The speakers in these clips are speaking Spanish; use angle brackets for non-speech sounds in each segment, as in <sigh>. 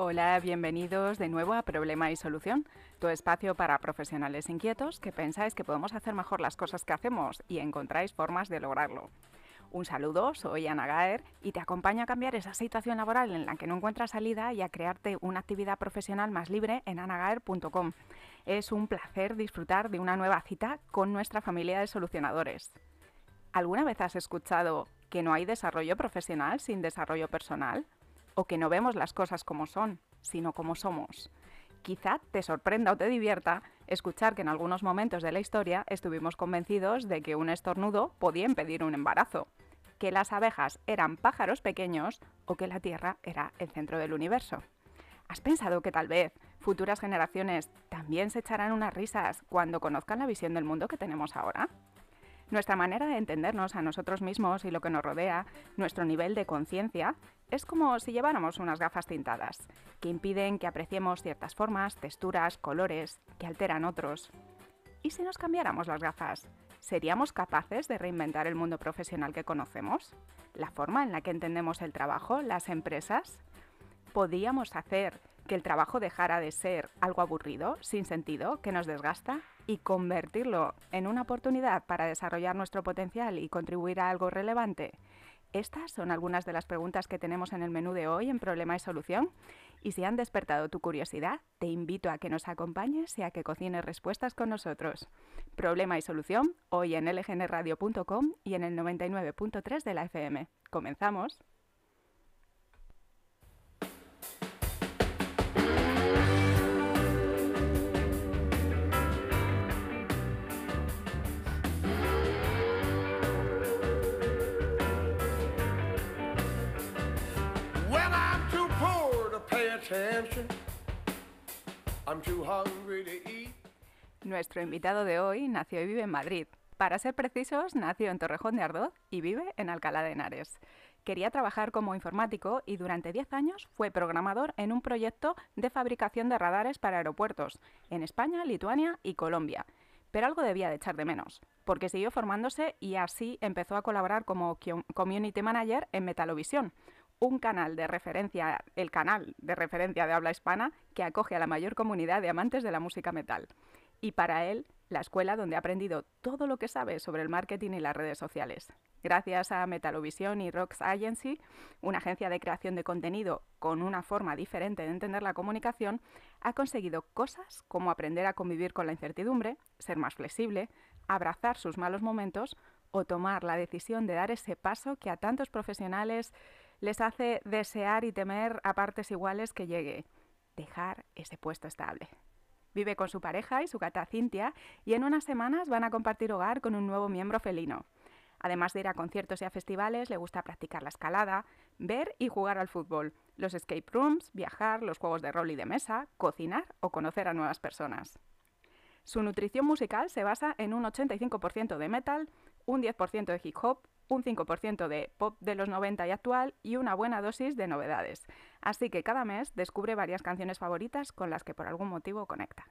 Hola, bienvenidos de nuevo a Problema y Solución, tu espacio para profesionales inquietos que pensáis que podemos hacer mejor las cosas que hacemos y encontráis formas de lograrlo. Un saludo, soy Ana Gaer y te acompaño a cambiar esa situación laboral en la que no encuentras salida y a crearte una actividad profesional más libre en anagaer.com. Es un placer disfrutar de una nueva cita con nuestra familia de solucionadores. ¿Alguna vez has escuchado que no hay desarrollo profesional sin desarrollo personal? ¿O que no vemos las cosas como son, sino como somos? Quizá te sorprenda o te divierta escuchar que en algunos momentos de la historia estuvimos convencidos de que un estornudo podía impedir un embarazo, que las abejas eran pájaros pequeños o que la Tierra era el centro del universo. ¿Has pensado que tal vez futuras generaciones también se echarán unas risas cuando conozcan la visión del mundo que tenemos ahora? Nuestra manera de entendernos a nosotros mismos y lo que nos rodea, nuestro nivel de conciencia, es como si lleváramos unas gafas tintadas, que impiden que apreciemos ciertas formas, texturas, colores, que alteran otros. ¿Y si nos cambiáramos las gafas? ¿Seríamos capaces de reinventar el mundo profesional que conocemos? ¿La forma en la que entendemos el trabajo, las empresas? ¿Podríamos hacer que el trabajo dejara de ser algo aburrido, sin sentido, que nos desgasta, y convertirlo en una oportunidad para desarrollar nuestro potencial y contribuir a algo relevante? Estas son algunas de las preguntas que tenemos en el menú de hoy en Problema y Solución. Y si han despertado tu curiosidad, te invito a que nos acompañes y a que cocines respuestas con nosotros. Problema y Solución, hoy en lgnradio.com y en el 99.3 de la FM. Comenzamos. Nuestro invitado de hoy nació y vive en Madrid. Para ser precisos, nació en Torrejón de Ardoz y vive en Alcalá de Henares. Quería trabajar como informático y durante 10 años fue programador en un proyecto de fabricación de radares para aeropuertos en España, Lituania y Colombia. Pero algo debía de echar de menos, porque siguió formándose y así empezó a colaborar como community manager en Metalovisión, un canal de referencia, el canal de referencia de habla hispana que acoge a la mayor comunidad de amantes de la música metal. Y para él, la escuela donde ha aprendido todo lo que sabe sobre el marketing y las redes sociales. Gracias a Metalovisión y Rocks Agency, una agencia de creación de contenido con una forma diferente de entender la comunicación, ha conseguido cosas como aprender a convivir con la incertidumbre, ser más flexible, abrazar sus malos momentos o tomar la decisión de dar ese paso que a tantos profesionales les hace desear y temer a partes iguales que llegue, dejar ese puesto estable. Vive con su pareja y su gata Cintia y en unas semanas van a compartir hogar con un nuevo miembro felino. Además de ir a conciertos y a festivales, le gusta practicar la escalada, ver y jugar al fútbol, los escape rooms, viajar, los juegos de rol y de mesa, cocinar o conocer a nuevas personas. Su nutrición musical se basa en un 85% de metal, un 10% de hip hop, un 5% de pop de los 90 y actual y una buena dosis de novedades. Así que cada mes descubre varias canciones favoritas con las que por algún motivo conecta.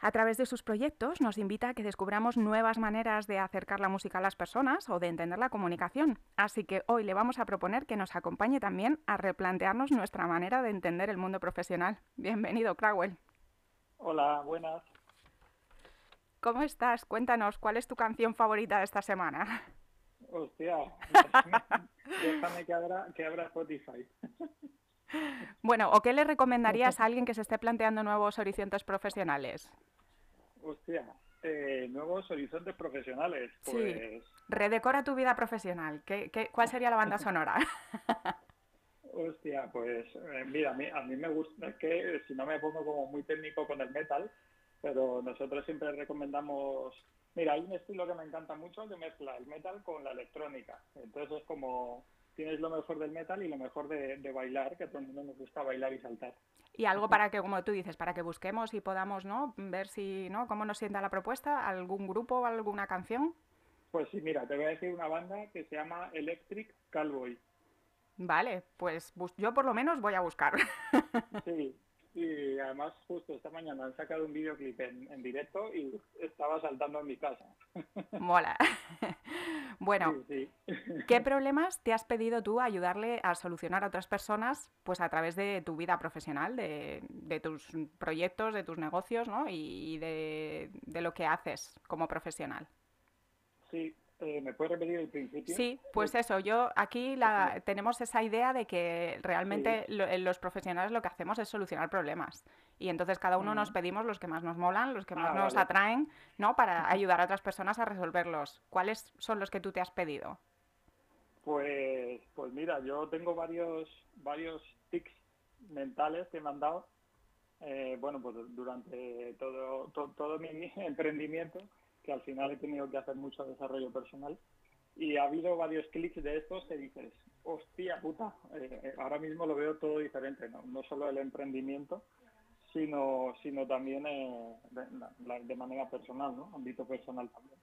A través de sus proyectos nos invita a que descubramos nuevas maneras de acercar la música a las personas o de entender la comunicación. Así que hoy le vamos a proponer que nos acompañe también a replantearnos nuestra manera de entender el mundo profesional. Bienvenido, Crowell. Hola, buenas. ¿Cómo estás? Cuéntanos, ¿cuál es tu canción favorita de esta semana? Hostia, <laughs> déjame que abra, que abra Spotify. Bueno, ¿o qué le recomendarías a alguien que se esté planteando nuevos horizontes profesionales? Hostia, eh, nuevos horizontes profesionales. Pues... Sí. Redecora tu vida profesional. ¿Qué, qué, cuál sería la banda <laughs> sonora? Hostia, pues eh, mira, a mí, a mí me gusta, que si no me pongo como muy técnico con el metal, pero nosotros siempre recomendamos, mira, hay un estilo que me encanta mucho que mezcla el metal con la electrónica. Entonces es como tienes lo mejor del metal y lo mejor de, bailar, que a todo el mundo nos gusta bailar y saltar. Y algo para que, como tú dices, para que busquemos y podamos, ¿no? Ver si, ¿no? Cómo nos sienta la propuesta, algún grupo, alguna canción. Pues sí, mira, te voy a decir una banda que se llama Electric Cowboy. Vale, pues yo por lo menos voy a buscar. Sí, y además justo esta mañana han sacado un videoclip en, en directo y estaba saltando en mi casa. <laughs> Mola. <laughs> Bueno, ¿qué <laughs> problemas te has pedido tú ayudarle a solucionar a otras personas pues a través de tu vida profesional, de, tus proyectos, de tus negocios ¿no? y de, de lo que haces como profesional? Sí, eh, ¿Me puedes repetir el principio? Sí, pues eso, yo aquí la, tenemos esa idea de que realmente eh, los profesionales lo que hacemos es solucionar problemas. Y entonces cada uno nos pedimos los que más nos molan, los que más ah, nos atraen, ¿no? Para ayudar a otras personas a resolverlos. ¿Cuáles son los que tú te has pedido? Pues, pues mira, yo tengo varios, varios tics mentales que me han dado, eh, bueno, pues durante todo, todo mi <laughs> emprendimiento que al final he tenido que hacer mucho desarrollo personal. Y ha habido varios clics de estos que dices, hostia puta, eh, ahora mismo lo veo todo diferente, ¿no? no solo el emprendimiento, sino, sino también eh, de, manera personal, ¿no? ámbito personal también.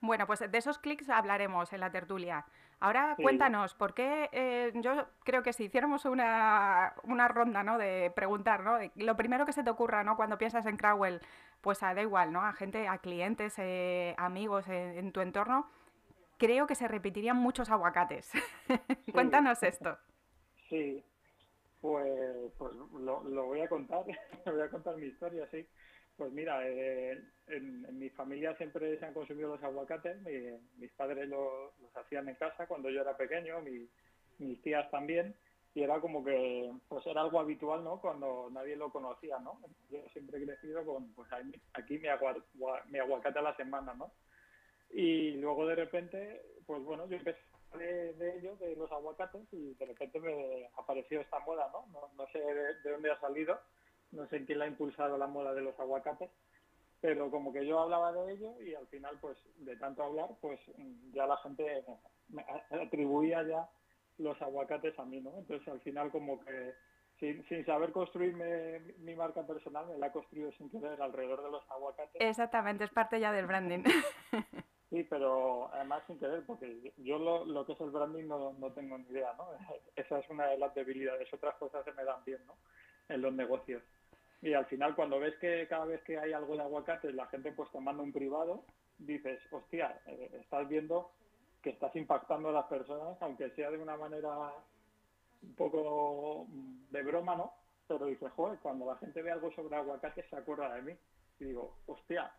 Bueno, pues de esos clics hablaremos en la tertulia. Ahora cuéntanos, ¿por qué eh, yo creo que si hiciéramos una, una ronda ¿no? de preguntar, ¿no? lo primero que se te ocurra ¿no? cuando piensas en Crowell, pues a, da igual, ¿no? A gente, a clientes, eh, amigos en, tu entorno, creo que se repetirían muchos aguacates. <laughs> Cuéntanos esto. Sí, pues, pues lo, lo, voy a contar, <laughs> voy a contar mi historia, sí. Pues mira, eh, en, mi familia siempre se han consumido los aguacates. mis padres los hacían en casa cuando yo era pequeño, mis tías también. Y era como que, pues era algo habitual, ¿no? Cuando nadie lo conocía, ¿no? Yo siempre he crecido con, pues aquí mi, aguacate a la semana, ¿no? Y luego de repente, pues bueno, yo empecé de, de ello, de los aguacates, y de repente me apareció esta moda, ¿no? No, sé de dónde ha salido no sé quién la ha impulsado la moda de los aguacates, pero como que yo hablaba de ello y al final, pues de tanto hablar, pues ya la gente me atribuía ya los aguacates a mí, ¿no? Entonces al final como que sin, sin saber construirme mi marca personal, me la he construido sin querer alrededor de los aguacates. Exactamente, es parte ya del branding. <laughs> Sí, pero además sin querer, porque yo lo, lo que es el branding no, no tengo ni idea, ¿no? <laughs> Esa es una de las debilidades, otras cosas se me dan bien, ¿no? En los negocios. Y al final, cuando ves que cada vez que hay algo de aguacate, la gente pues te manda un privado, dices, hostia, eh, estás viendo que estás impactando a las personas, aunque sea de una manera un poco de broma, ¿no? Pero dices, joder, cuando la gente ve algo sobre aguacate se acuerda de mí. Y digo, hostia,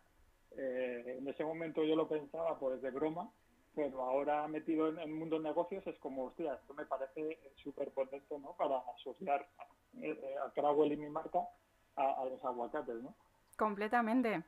eh, en ese momento yo lo pensaba pues de broma, pero ahora metido en el mundo negocios es como, hostia, esto me parece súper potente, ¿no? Para asociar a, eh, a y mi marca a, los aguacates, ¿no? Completamente.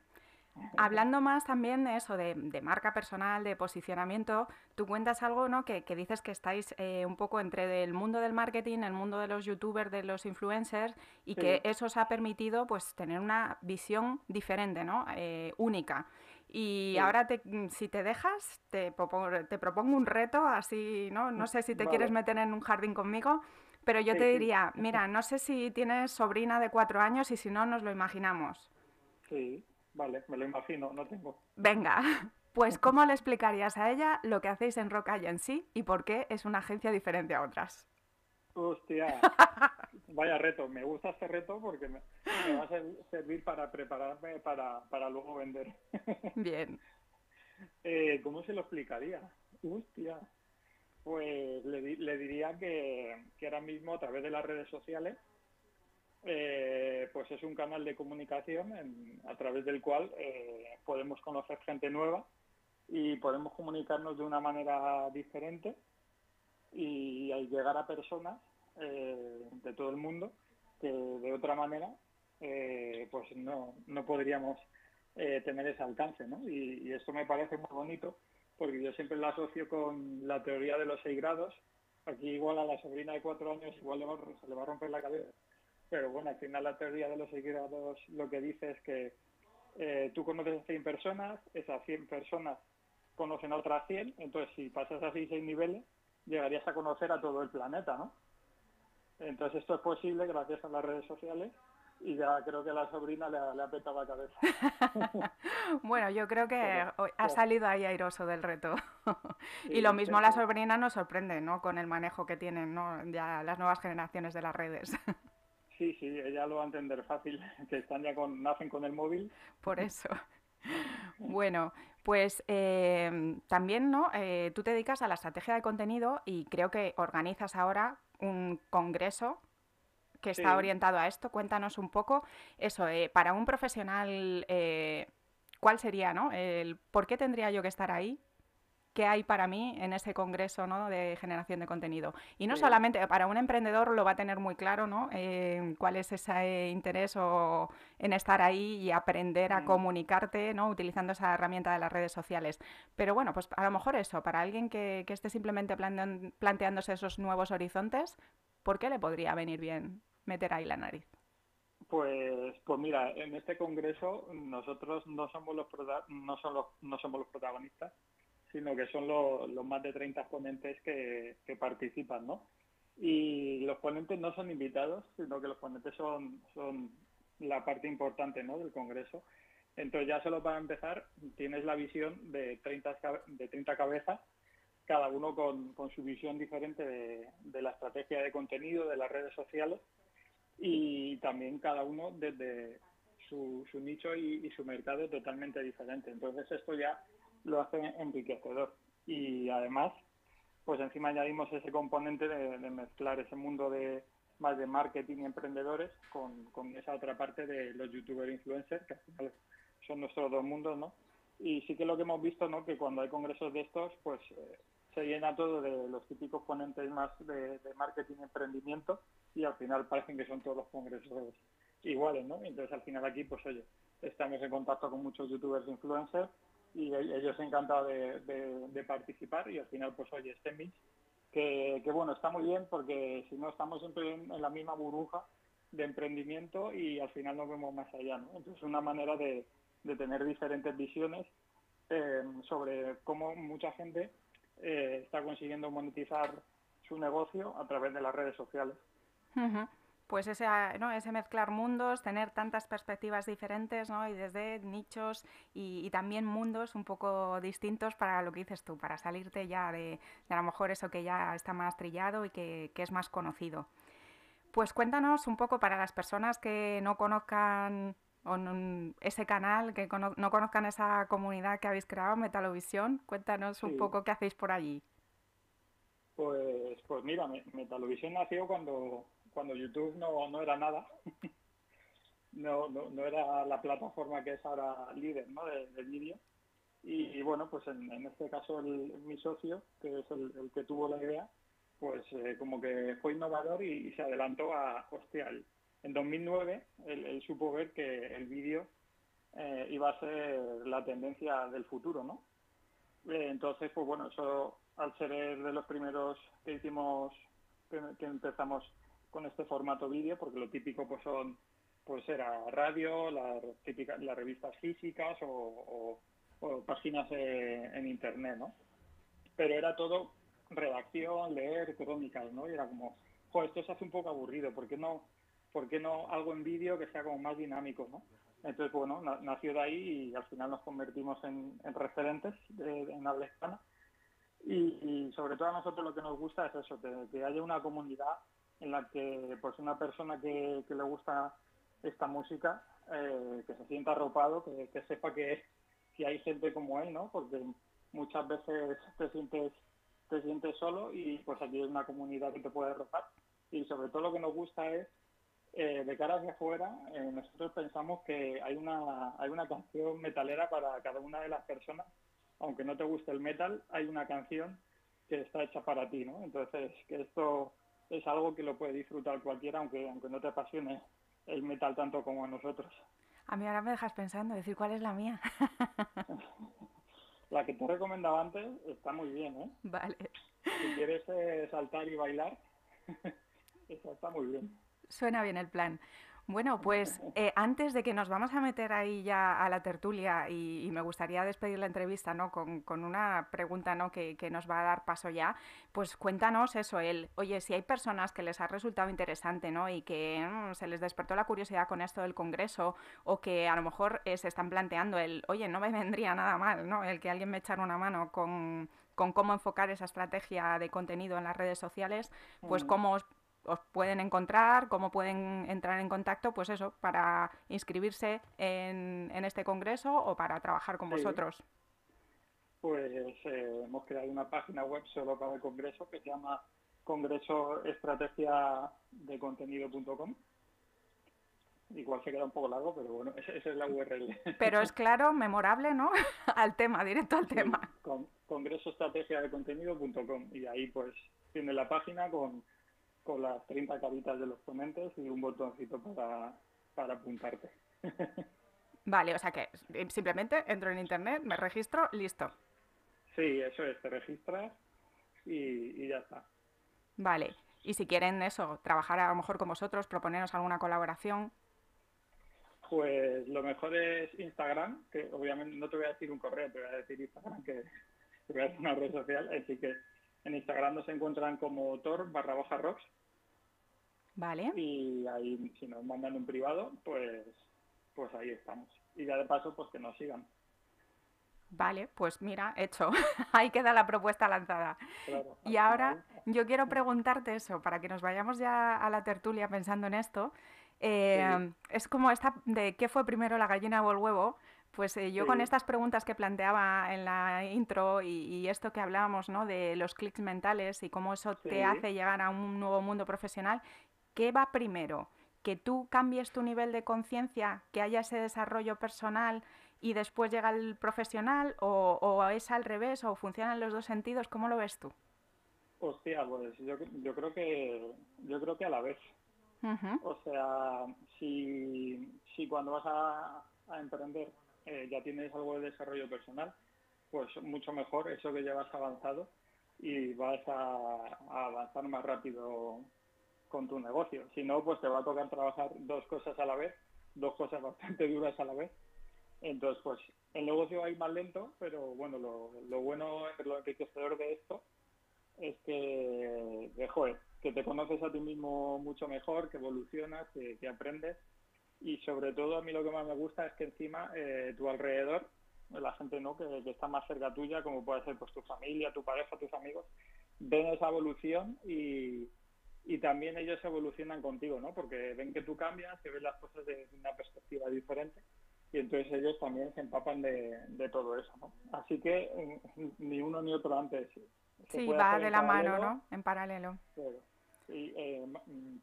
Hablando más también de eso, de, marca personal, de posicionamiento, tú cuentas algo, ¿no? Que, dices que estáis eh, un poco entre el mundo del marketing, el mundo de los youtubers, de los influencers, y que eso os ha permitido pues tener una visión diferente, ¿no? Eh, única. Y ahora, te, si te dejas, te propongo, te propongo un reto, así, ¿no? No sé si te quieres meter en un jardín conmigo, pero yo te diría, mira, no sé si tienes sobrina de cuatro años y si no, nos lo imaginamos. Sí, vale, me lo imagino, no tengo. Venga, <laughs> pues ¿cómo le explicarías a ella lo que hacéis en Rock Agency y por qué es una agencia diferente a otras? Hostia, <laughs> vaya reto, me gusta este reto porque me, va a servir para prepararme para, para luego vender. <laughs> Bien. Eh, ¿Cómo se lo explicaría? Hostia. Pues le, diría que, ahora mismo a través de las redes sociales eh, pues es un canal de comunicación a través del cual eh, podemos conocer gente nueva y podemos comunicarnos de una manera diferente y llegar a personas eh, de todo el mundo que de otra manera pues no, no podríamos tener ese alcance ¿no? y, y esto me parece muy bonito porque yo siempre la asocio con la teoría de los seis grados. Aquí igual a la sobrina de cuatro años igual le va, se le va a romper la cabeza. Pero bueno, al final la teoría de los seis grados lo que dice es que eh, tú conoces a 100 personas, esas 100 personas conocen a otras 100, entonces si pasas así seis niveles, llegarías a conocer a todo el planeta, ¿no? Entonces esto es posible gracias a las redes sociales y ya creo que la sobrina le ha, petado la cabeza. <laughs> bueno, yo creo que ha salido ahí airoso del reto. <laughs> y lo mismo la sobrina nos sorprende, ¿no? Con el manejo que tienen, ¿no? Ya las nuevas generaciones de las redes. <laughs> sí, sí, ella lo va a entender fácil, <laughs> que están ya con, nacen con el móvil. Por eso. Bueno, pues em, también, ¿no? Eh, tú te dedicas a la estrategia de contenido y creo que organizas ahora un congreso que está orientado a esto. Cuéntanos un poco eso, eh, para un profesional, eh, ¿cuál sería, no? El, ¿Por qué tendría yo que estar ahí? Qué hay para mí en ese congreso ¿no? de generación de contenido. Y no solamente para un emprendedor lo va a tener muy claro, ¿no? Eh, cuál es ese interés o en estar ahí y aprender a mm. comunicarte, ¿no? Utilizando esa herramienta de las redes sociales. Pero bueno, pues a lo mejor eso, para alguien que, esté simplemente planteándose esos nuevos horizontes, ¿por qué le podría venir bien meter ahí la nariz? Pues, pues mira, en este congreso nosotros no somos los, no, no somos los protagonistas, sino que son los, más de 30 ponentes que, participan, ¿no? Y los ponentes no son invitados, sino que los ponentes son, son la parte importante ¿no? del Congreso. Entonces ya solo para empezar tienes la visión de 30, de 30 cabezas, cada uno con, su visión diferente de, la estrategia de contenido, de las redes sociales y también cada uno desde su, nicho y, y, su mercado totalmente diferente. Entonces esto ya lo hace enriquecedor. Y además, pues encima añadimos ese componente de, mezclar ese mundo de más de marketing y emprendedores con, esa otra parte de los youtubers influencers, que al final son nuestros dos mundos, ¿no? Y sí que lo que hemos visto, ¿no? Que cuando hay congresos de estos, pues eh, se llena todo de los típicos ponentes más de, marketing y emprendimiento y al final parecen que son todos los congresos iguales, ¿no? Entonces al final aquí, pues oye, estamos en contacto con muchos youtubers influencers y ellos encantados de, de, participar y al final pues oye este mix que, que, bueno está muy bien porque si no estamos siempre en, la misma burbuja de emprendimiento y al final nos vemos más allá ¿no? entonces una manera de, de tener diferentes visiones eh, sobre cómo mucha gente eh, está consiguiendo monetizar su negocio a través de las redes sociales pues ese, ah, ¿no? ese mezclar mundos, tener tantas perspectivas diferentes ¿no? y desde nichos y, también mundos un poco distintos para lo que dices tú, para salirte ya de, a lo mejor eso que ya está más trillado y que, es más conocido. Pues cuéntanos un poco para las personas que no conozcan ese canal, que no conozcan esa comunidad que habéis creado, Metalovisión, cuéntanos un poco qué hacéis por allí. Pues, pues mira, Metalovisión nació cuando cuando YouTube no, no era nada. <laughs> no, no, no, era la plataforma que es ahora líder ¿no? de, vídeo. Y, bueno, pues en, este caso mi socio, que es el, que tuvo la idea, pues eh, como que fue innovador y, se adelantó a, hostia, en 2009 él, supo ver que el vídeo eh, iba a ser la tendencia del futuro, ¿no? Eh, entonces, pues bueno, eso al ser de los primeros que hicimos, que empezamos con este formato vídeo, porque lo típico pues son pues era radio, las típicas las revistas físicas o, páginas eh, en internet, ¿no? Pero era todo redacción, leer, crónicas, ¿no? Y era como, pues esto se hace un poco aburrido, ¿por qué no, por qué no algo en vídeo que sea como más dinámico, ¿no? Entonces, bueno, nació de ahí y al final nos convertimos en, referentes en habla hispana. Y, sobre todo a nosotros lo que nos gusta es eso, que haya una comunidad en la que pues una persona que, le gusta esta música eh, que se sienta arropado, que, sepa que, que, hay gente como él, ¿no? Porque muchas veces te sientes te sientes solo y pues aquí hay una comunidad que te puede arropar. Y sobre todo lo que nos gusta es eh, de cara hacia afuera eh, nosotros pensamos que hay una hay una canción metalera para cada una de las personas. Aunque no te guste el metal hay una canción que está hecha para ti no entonces que esto es algo que lo puede disfrutar cualquiera, aunque, aunque no te apasione el metal tanto como a nosotros. A mí ahora me dejas pensando, decir cuál es la mía. <laughs> la que te he recomendado antes está muy bien, ¿eh? Vale. Si quieres eh, saltar y bailar, <laughs> esa está muy bien. Suena bien el plan. Bueno, pues eh, antes de que nos vamos a meter ahí ya a la tertulia y, me gustaría despedir la entrevista ¿no? con, una pregunta ¿no? que, nos va a dar paso ya, pues cuéntanos eso, el, oye, si hay personas que les ha resultado interesante ¿no? y que mm, se les despertó la curiosidad con esto del Congreso o que a lo mejor eh, se están planteando el, oye, no me <laughs> vendría nada mal ¿no? el que alguien me echara una mano con, cómo enfocar esa estrategia de contenido en las redes sociales, pues mm. cómo os pueden encontrar, cómo pueden entrar en contacto, pues eso, para inscribirse en, este congreso o para trabajar con vosotros. Pues eh, hemos creado una página web solo para el congreso que se llama congresoestrategiadecontenido.com Igual se queda un poco largo, pero bueno, <laughs> esa, es la URL. Pero es claro, memorable, ¿no? <laughs> al tema, directo al tema. Con, congresoestrategiadecontenido.com y ahí pues tiene la página con, con las 30 caritas de los ponentes y un botoncito para, para apuntarte. <laughs> Vale, o sea que simplemente entro en internet, me registro, listo. Sí, eso es, te registras y, y ya está. Vale, y si quieren eso, trabajar a lo mejor con vosotros, proponernos alguna colaboración, pues lo mejor es Instagram, que obviamente no te voy a decir un correo, te voy a decir Instagram, que te voy a decir una red social, así que en Instagram nos encuentran como tor barra baja rocks. Vale. Y ahí si nos mandan un privado, pues, pues ahí estamos. Y ya de paso, pues que nos sigan. Vale, pues mira, hecho. <laughs> Ahí queda la propuesta lanzada. y ahora yo quiero preguntarte eso, para que nos vayamos ya a la tertulia pensando en esto. Eh, es como esta de qué fue primero la gallina o el huevo. Pues eh, yo con estas preguntas que planteaba en la intro y, esto que hablábamos, ¿no? De los clics mentales y cómo eso te hace llegar a un nuevo mundo profesional, ¿qué va primero? ¿Que tú cambies tu nivel de conciencia, que haya ese desarrollo personal y después llega el profesional? O, ¿O es al revés? ¿O funcionan los dos sentidos? ¿Cómo lo ves tú? Hostia, pues yo, yo creo que yo creo que a la vez. O sea, si, si cuando vas a, emprender eh, ya tienes algo de desarrollo personal, pues mucho mejor eso que llevas avanzado y vas a, avanzar más rápido con tu negocio. Si no, pues te va a tocar trabajar dos cosas a la vez, dos cosas <laughs> bastante duras a la vez. Entonces, pues el negocio va a ir más lento, pero bueno, lo, lo bueno, lo enriquecedor de esto es que, de, joder, que te conoces a ti mismo mucho mejor, que evolucionas, que, aprendes y sobre todo a mí lo que más me gusta es que encima eh, tu alrededor, la gente no que, está más cerca tuya, como puede ser pues tu familia, tu pareja, tus amigos, ven esa evolución y, y también ellos evolucionan contigo, ¿no? Porque ven que tú cambias, que ven las cosas desde una perspectiva diferente y entonces ellos también se empapan de, de todo eso, ¿no? Así que mm, ni uno ni otro antes. Sí, va de la mano, ¿no? En paralelo. Y eh,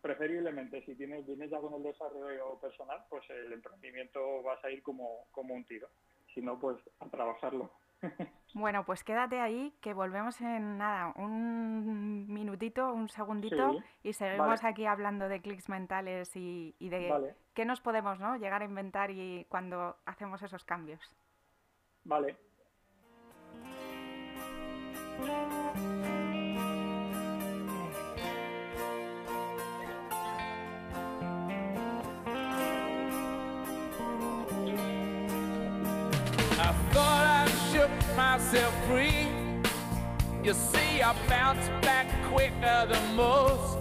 preferiblemente, si tienes, vienes ya con el desarrollo personal, pues el emprendimiento vas a ir como, como un tiro. Si no, pues a trabajarlo. <laughs> Bueno, pues quédate ahí, que volvemos en nada, un minutito, un segundito, y seguimos aquí hablando de clics mentales y, de qué nos podemos ¿no? llegar a inventar y cuando hacemos esos cambios. Vale. Myself free. You see, I bounce back quicker than most.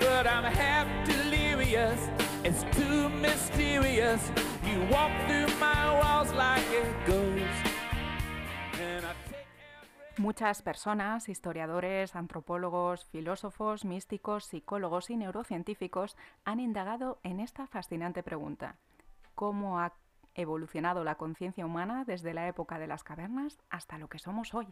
But I'm half delirious, it's too mysterious. You walk through my walls like a ghost. Muchas personas, historiadores, antropólogos, filósofos, místicos, psicólogos y neurocientíficos han indagado en esta fascinante pregunta. ¿Cómo ha evolucionado la conciencia humana desde la época de las cavernas hasta lo que somos hoy.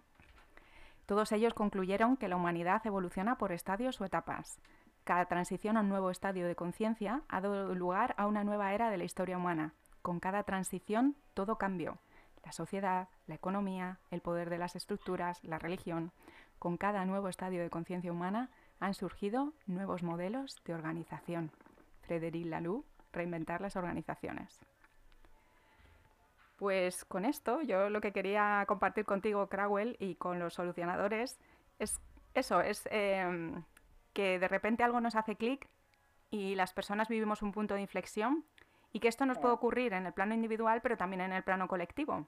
Todos ellos concluyeron que la humanidad evoluciona por estadios o etapas. Cada transición a un nuevo estadio de conciencia ha dado lugar a una nueva era de la historia humana. Con cada transición todo cambió. La sociedad, la economía, el poder de las estructuras, la religión. Con cada nuevo estadio de conciencia humana han surgido nuevos modelos de organización. Frédéric Laloux, reinventar las organizaciones. Pues con esto, yo lo que quería compartir contigo, Crawell, y con los solucionadores, es eso, es em, que de repente algo nos hace clic y las personas vivimos un punto de inflexión y que esto nos puede ocurrir en el plano individual, pero también en el plano colectivo.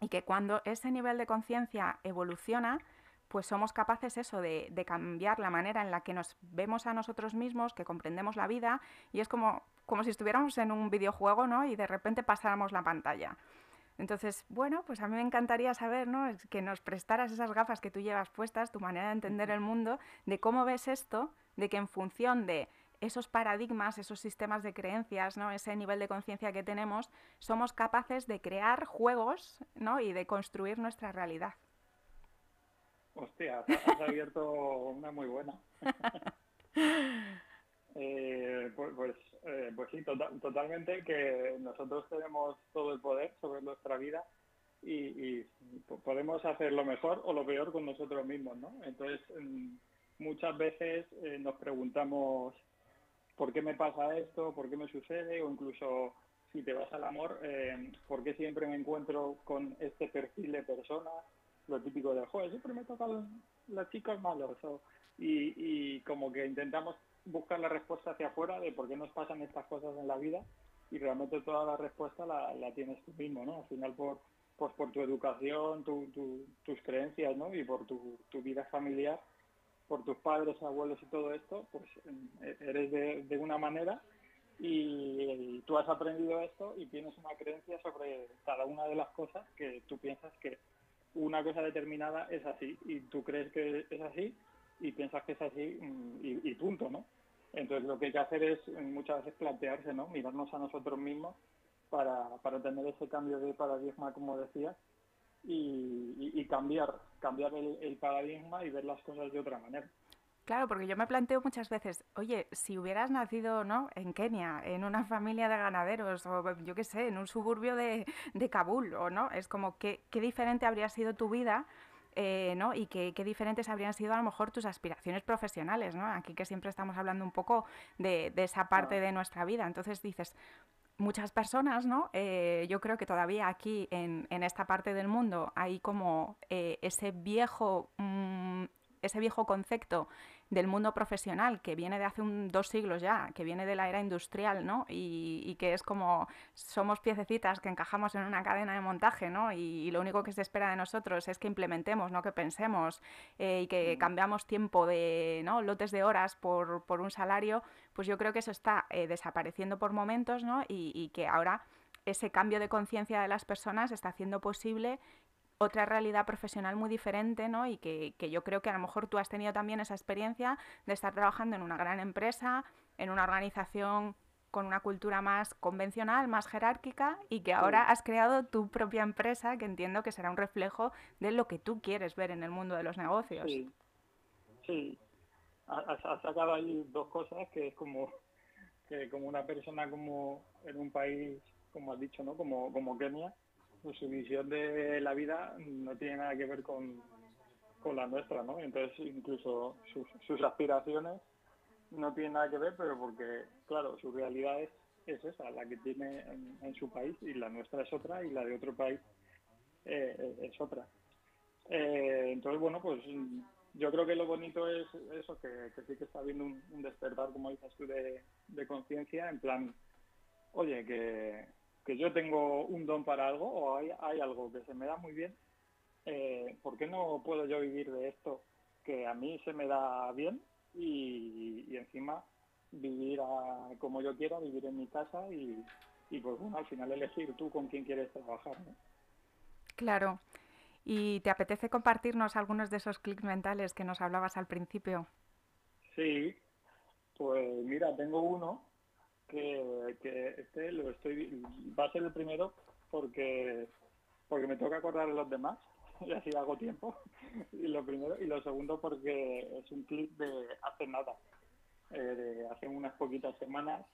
Y que cuando ese nivel de conciencia evoluciona, pues somos capaces eso de, de, cambiar la manera en la que nos vemos a nosotros mismos, que comprendemos la vida, y es como, como si estuviéramos en un videojuego, ¿no? Y de repente pasáramos la pantalla. Entonces, bueno, pues a mí me encantaría saber, ¿no? Que nos prestaras esas gafas que tú llevas puestas, tu manera de entender el mundo, de cómo ves esto, de que en función de esos paradigmas, esos sistemas de creencias, ¿no? ese nivel de conciencia que tenemos, somos capaces de crear juegos ¿no? y de construir nuestra realidad. Hostia, has abierto una muy buena. <laughs> Eh, pues, pues, eh, pues, sí, tota-, totalmente que nosotros tenemos todo el poder sobre nuestra vida y, podemos hacer lo mejor o lo peor con nosotros mismos, ¿no? Entonces, mm, muchas veces eh, nos preguntamos por qué me pasa esto, por qué me sucede, o incluso si te vas al amor, por qué siempre me encuentro con este perfil de persona, lo típico del juego, siempre me tocan las chicas malos, y, y como que intentamos buscar la respuesta hacia afuera de por qué nos pasan estas cosas en la vida y realmente toda la respuesta la, tienes tú mismo, ¿no? Al final por, pues por tu educación, tus creencias, ¿no? Y por tu, vida familiar, por tus padres, abuelos y todo esto, pues eh, eres de, una manera y, tú has aprendido esto y tienes una creencia sobre cada una de las cosas que tú piensas que una cosa determinada es así y tú crees que es así y piensas que es así mm, y, punto, ¿no? Entonces lo que hay que hacer es mm, muchas veces plantearse, ¿no? Mirarnos a nosotros mismos para, para tener ese cambio de paradigma, como decías, y, cambiar, cambiar el, paradigma y ver las cosas de otra manera. Claro, porque yo me planteo muchas veces, oye, si hubieras nacido ¿no? en Kenia, en una familia de ganaderos, o yo qué sé, en un suburbio de, de Kabul, o no, es como que qué diferente habría sido tu vida eh, ¿no? y qué, diferentes habrían sido a lo mejor tus aspiraciones profesionales, ¿no? Aquí que siempre estamos hablando un poco de, esa parte de nuestra vida. Entonces dices, muchas personas, ¿no? Eh, yo creo que todavía aquí en, esta parte del mundo hay como eh, ese viejo... Mm, ese viejo concepto del mundo profesional que viene de hace un, dos siglos ya, que viene de la era industrial, ¿no? Y, que es como somos piececitas que encajamos en una cadena de montaje, ¿no? Y, lo único que se espera de nosotros es que implementemos, no que pensemos eh, y que cambiamos tiempo de ¿no? lotes de horas por, por un salario, pues yo creo que eso está eh, desapareciendo por momentos, ¿no? Y, y que ahora ese cambio de conciencia de las personas está haciendo posible otra realidad profesional muy diferente, ¿no? Y que, yo creo que a lo mejor tú has tenido también esa experiencia de estar trabajando en una gran empresa, en una organización con una cultura más convencional, más jerárquica, y que ahora has creado tu propia empresa, que entiendo que será un reflejo de lo que tú quieres ver en el mundo de los negocios. Sí, sí. Has, sacado ahí dos cosas que es como que como una persona como en un país, como has dicho, ¿no? Como, como Kenia, pues su visión de la vida no tiene nada que ver con, la nuestra, ¿no? Entonces incluso sus, aspiraciones no tienen nada que ver, pero porque, claro, su realidad es, esa, la que tiene en, su país y la nuestra es otra y la de otro país eh, es otra. Eh, entonces, bueno, pues yo creo que lo bonito es eso, que, sí que está habiendo un, despertar, como dices tú, de, de conciencia, en plan, oye, que, que yo tengo un don para algo o hay, algo que se me da muy bien, eh, ¿por qué no puedo yo vivir de esto que a mí se me da bien y, encima vivir como yo quiera, vivir en mi casa y, pues bueno, al final elegir tú con quién quieres trabajar. Claro. ¿Y te apetece compartirnos algunos de esos clics mentales que nos hablabas al principio? Sí, pues mira, tengo uno que, este lo estoy va a ser el primero porque porque me toca acordar de los demás <laughs> y así hago tiempo. Y lo primero y lo segundo porque es un clip de hace nada eh, de hace unas poquitas semanas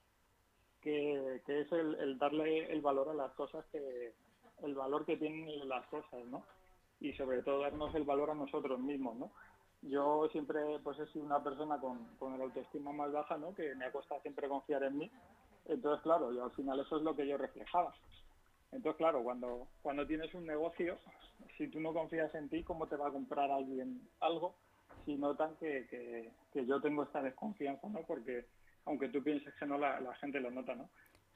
que, es el, darle el valor a las cosas que el valor que tienen las cosas no y sobre todo darnos el valor a nosotros mismos no yo siempre pues he sido una persona con, con el autoestima más baja, ¿no? Que me ha costado siempre confiar en mí. Entonces, claro, yo al final eso es lo que yo reflejaba. Entonces, claro, cuando, cuando tienes un negocio, si tú no confías en ti, ¿cómo te va a comprar alguien algo? Si notan que, que, yo tengo esta desconfianza, ¿no? Porque aunque tú pienses que no, la, gente lo nota, ¿no?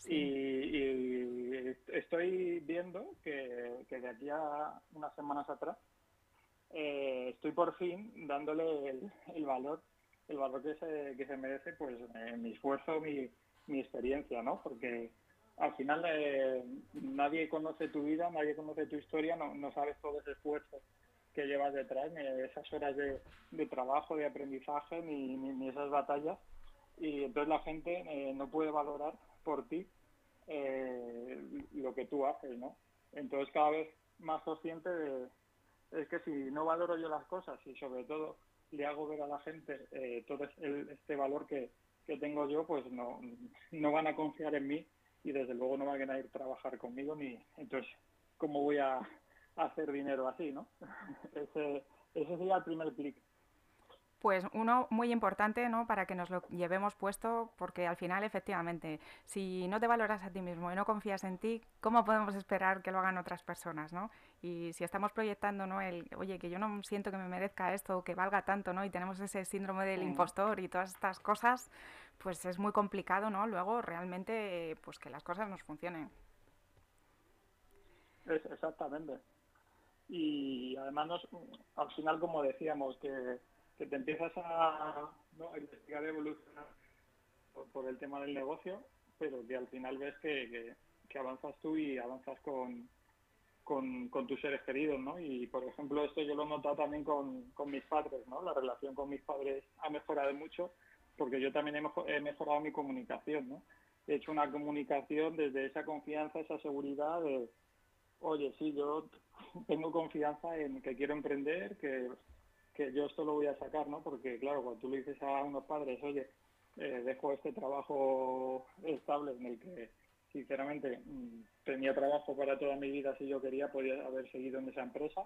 Y, estoy viendo que, que de aquí a unas semanas atrás eh, estoy por fin dándole el, valor el valor que se, que se merece pues mi esfuerzo mi, mi experiencia no porque al final eh, nadie conoce tu vida, nadie conoce tu historia, no, no sabes todo ese esfuerzo que llevas detrás, ni esas horas de, trabajo, de aprendizaje, ni, esas batallas. Y entonces la gente eh, no puede valorar por ti eh, lo que tú haces, ¿no? Entonces cada vez más consciente de, es que si no valoro yo las cosas y sobre todo le hago ver a la gente eh, todo este valor que, que tengo yo, pues no, no van a confiar en mí y desde luego no van a ir a trabajar conmigo ni entonces cómo voy a, hacer dinero así, ¿no? <laughs> ese, ese sería el primer clic. Pues uno muy importante, ¿no? Para que nos lo llevemos puesto, porque al final, efectivamente, si no te valoras a ti mismo y no confías en ti, ¿cómo podemos esperar que lo hagan otras personas, ¿no? Y si estamos proyectando, ¿no? El, oye, que yo no siento que me merezca esto, que valga tanto, ¿no? Y tenemos ese síndrome del impostor y todas estas cosas, pues es muy complicado, ¿no? Luego realmente, pues que las cosas nos funcionen. Es, exactamente. Y además, nos, al final, como decíamos, que que te empiezas a, investigar y evolucionar por, el tema del negocio, pero que al final ves que, avanzas tú y avanzas con, con, tus seres queridos, ¿no? Y por ejemplo, esto yo lo he notado también con, mis padres, ¿no? La relación con mis padres ha mejorado mucho porque yo también he, he mejorado mi comunicación, ¿no? He hecho una comunicación desde esa confianza, esa seguridad de, oye, sí, yo tengo confianza en que quiero emprender, que que yo esto lo voy a sacar, ¿no? Porque, claro, cuando tú le dices a unos padres, oye, eh, dejo este trabajo estable en el que, sinceramente, mm, tenía trabajo para toda mi vida, si yo quería, podía haber seguido en esa empresa.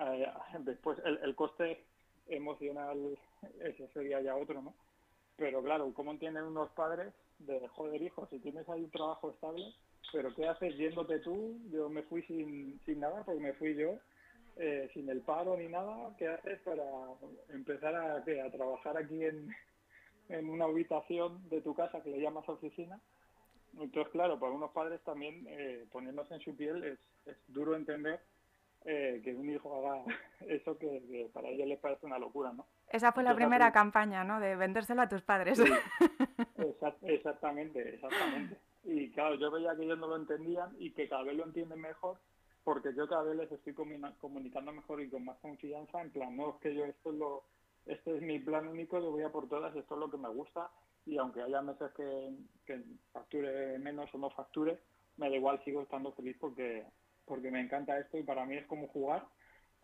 Eh, <laughs> después, el, coste emocional, ese sería ya otro, ¿no? Pero claro, ¿cómo entienden unos padres de, joder, hijo, si tienes ahí un trabajo estable, pero ¿qué haces yéndote tú? Yo me fui sin, sin nada, porque me fui yo, eh, sin el paro ni nada, ¿qué haces para empezar a, a trabajar aquí en, en una habitación de tu casa que le llamas oficina? Entonces, claro, para unos padres también, eh, poniéndose en su piel, es, es duro entender eh, que un hijo haga <laughs> eso que, para ellos les parece una locura, ¿no? Esa fue la primera campaña, ¿no? De vendérselo a tus padres. <laughs> exactamente, exactamente. Y claro, yo veía que ellos no lo entendían y que cada vez lo entienden mejor porque yo cada vez les estoy comunicando mejor y con más confianza, en plan, no es que yo esto es lo, este es mi plan único, yo voy a por todas, esto es lo que me gusta y aunque haya meses que, facture menos o no facture, me da igual, sigo estando feliz porque, porque me encanta esto y para mí es como jugar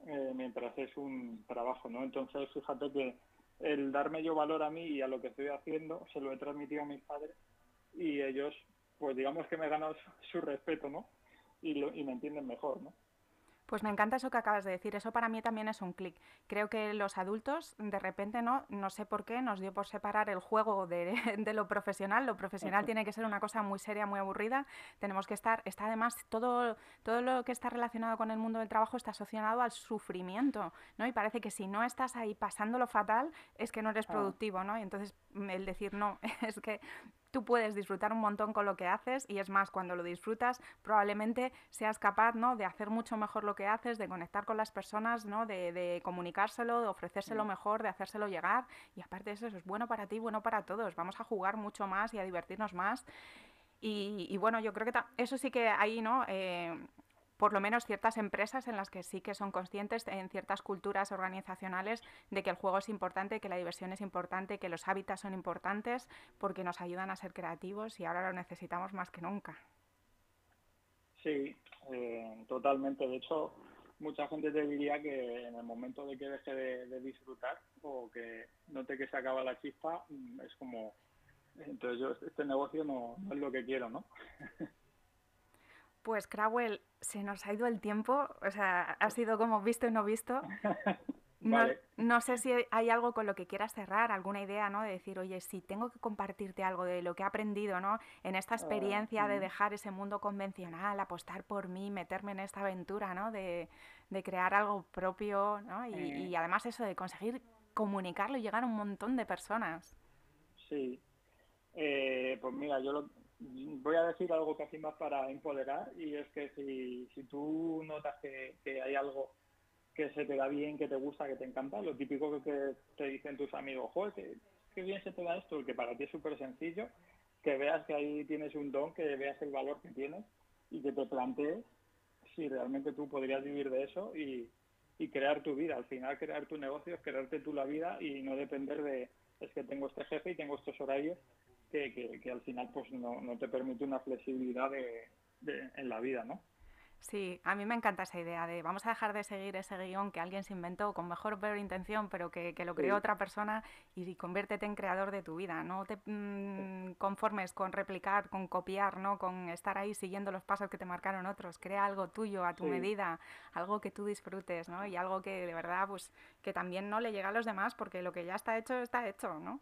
eh, mientras es un trabajo, ¿no? Entonces, fíjate que el darme yo valor a mí y a lo que estoy haciendo, se lo he transmitido a mis padres y ellos, pues digamos que me ganan <laughs> su respeto, ¿no? y, lo, y me entienden mejor, ¿no? Pues me encanta eso que acabas de decir. Eso para mí también es un clic. Creo que los adultos, de repente, no, no sé por qué, nos dio por separar el juego de, <laughs> lo profesional. Lo profesional tiene que ser una cosa muy seria, muy aburrida. Tenemos que estar, está además todo, todo lo que está relacionado con el mundo del trabajo está asociado al sufrimiento, ¿no? Y parece que si no estás ahí pasándolo fatal, es que no eres productivo, ¿no? Y entonces el decir no, <laughs> es que tú puedes disfrutar un montón con lo que haces y es más, cuando lo disfrutas probablemente seas capaz ¿no? de hacer mucho mejor lo que haces, de conectar con las personas, ¿no? de, comunicárselo, de ofrecérselo mm. mejor, de hacérselo llegar y aparte de eso, eso es bueno para ti, bueno para todos, vamos a jugar mucho más y a divertirnos más. Y, bueno, yo creo que eso sí que ahí, ¿no? Eh, por lo menos ciertas empresas en las que sí que son conscientes en ciertas culturas organizacionales de que el juego es importante, que la diversión es importante, que los hábitats son importantes porque nos ayudan a ser creativos y ahora lo necesitamos más que nunca. Sí, eh, totalmente. De hecho, mucha gente te diría que en el momento de que deje de, disfrutar o que note que se acaba la chispa, mm, es como, entonces yo este negocio no, no es lo que quiero, ¿no? <laughs> Pues Crawell, se nos ha ido el tiempo, o sea, ha sido como visto y no visto. <laughs> No, sé si hay algo con lo que quieras cerrar, alguna idea, ¿no? De decir, oye, si tengo que compartirte algo de lo que he aprendido, ¿no? En esta experiencia de dejar ese mundo convencional, apostar por mí, meterme en esta aventura, ¿no? De, crear algo propio, ¿no? Y, además eso de conseguir comunicarlo y llegar a un montón de personas. Sí. Eh, pues mira, yo lo, voy a decir algo casi más para empoderar y es que si, si tú notas que, hay algo que se te da bien, que te gusta, que te encanta, lo típico que te dicen tus amigos, joder, qué, bien se te da esto, que para ti es súper sencillo, que veas que ahí tienes un don, que veas el valor que tienes y que te plantees si realmente tú podrías vivir de eso y, y crear tu vida. Al final, crear tu negocio es crearte tú la vida y no depender de, es que tengo este jefe y tengo estos horarios que, que, al final pues no, no, te permite una flexibilidad de, de, en la vida, ¿no? Sí, a mí me encanta esa idea de vamos a dejar de seguir ese guion que alguien se inventó con mejor peor intención, pero que, que lo creó otra persona y conviértete en creador de tu vida. No te mmm, conformes con replicar, con copiar, ¿no? con estar ahí siguiendo los pasos que te marcaron otros. Crea algo tuyo a tu sí. medida, algo que tú disfrutes ¿no? y algo que de verdad pues que también no le llega a los demás porque lo que ya está hecho está hecho, ¿no?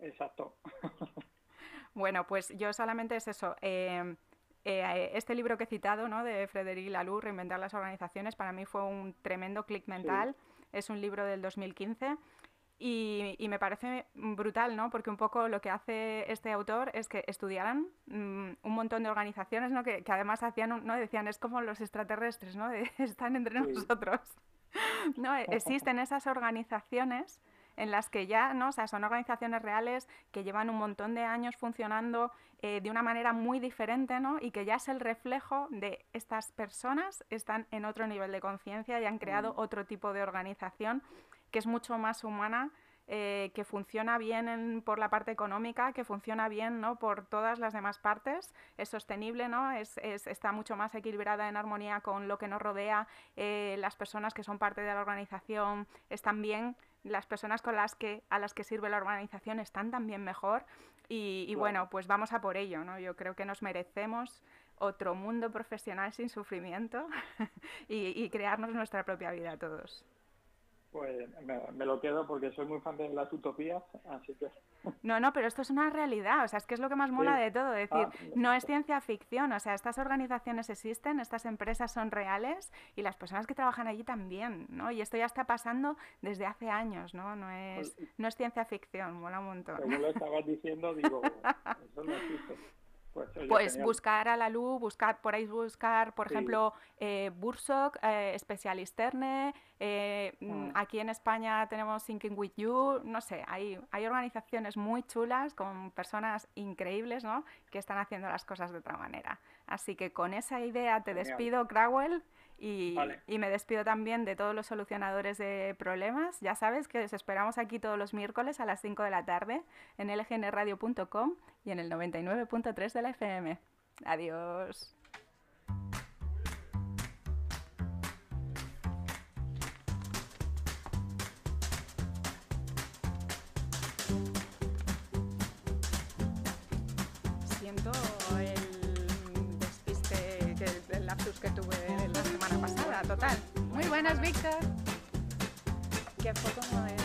Exacto. bueno, pues yo solamente es eso. Eh, eh, este libro que he citado, ¿no? de Frederic Laloux, Reinventar las organizaciones, para mí fue un tremendo clic mental. Sí. Es un libro del 2015 y, y, me parece brutal, ¿no? Porque un poco lo que hace este autor es que estudiaran mmm, un montón de organizaciones, ¿no? Que, que, además hacían, ¿no? Decían, es como los extraterrestres, ¿no? <laughs> Están entre sí. nosotros. <laughs> ¿no? Existen esas organizaciones en las que ya, ¿no? O sea, son organizaciones reales que llevan un montón de años funcionando eh, de una manera muy diferente, ¿no? Y que ya es el reflejo de estas personas, están en otro nivel de conciencia y han creado mm. otro tipo de organización que es mucho más humana, eh, que funciona bien en, por la parte económica, que funciona bien ¿no? por todas las demás partes, es sostenible, ¿no? es, es, está mucho más equilibrada en armonía con lo que nos rodea, eh, las personas que son parte de la organización están bien, las personas con las que, a las que sirve la organización están también mejor y, y bueno, pues vamos a por ello, ¿no? Yo creo que nos merecemos otro mundo profesional sin sufrimiento <laughs> y, y crearnos nuestra propia vida todos. Pues me, me, lo quedo porque soy muy fan de las utopías, así que... No, no, pero esto es una realidad, o sea, es que es lo que más mola sí. de todo, es decir, ah, no es ciencia ficción, o sea, estas organizaciones existen, estas empresas son reales y las personas que trabajan allí también, ¿no? Y esto ya está pasando desde hace años, ¿no? No es, pues, no es ciencia ficción, mola un montón. Según lo estabas diciendo, digo, <laughs> eso no existe. Pues, pues buscar a la luz, buscar por ahí buscar, por sí. ejemplo, eh, Bursock, eh, eh, ah. aquí en España tenemos Thinking With You, no sé, hay, hay organizaciones muy chulas con personas increíbles, ¿no? Que están haciendo las cosas de otra manera. Así que con esa idea te Genial. despido, Crowell. Y, vale. y, me despido también de todos los solucionadores de problemas. Ya sabes que os esperamos aquí todos los miércoles a las 5 de la tarde en lgnradio.com y en el 99.3 de la FM. Adiós. Siento el despiste, el lapsus que tuve total. Muy buenas, Víctor. Qué fue como de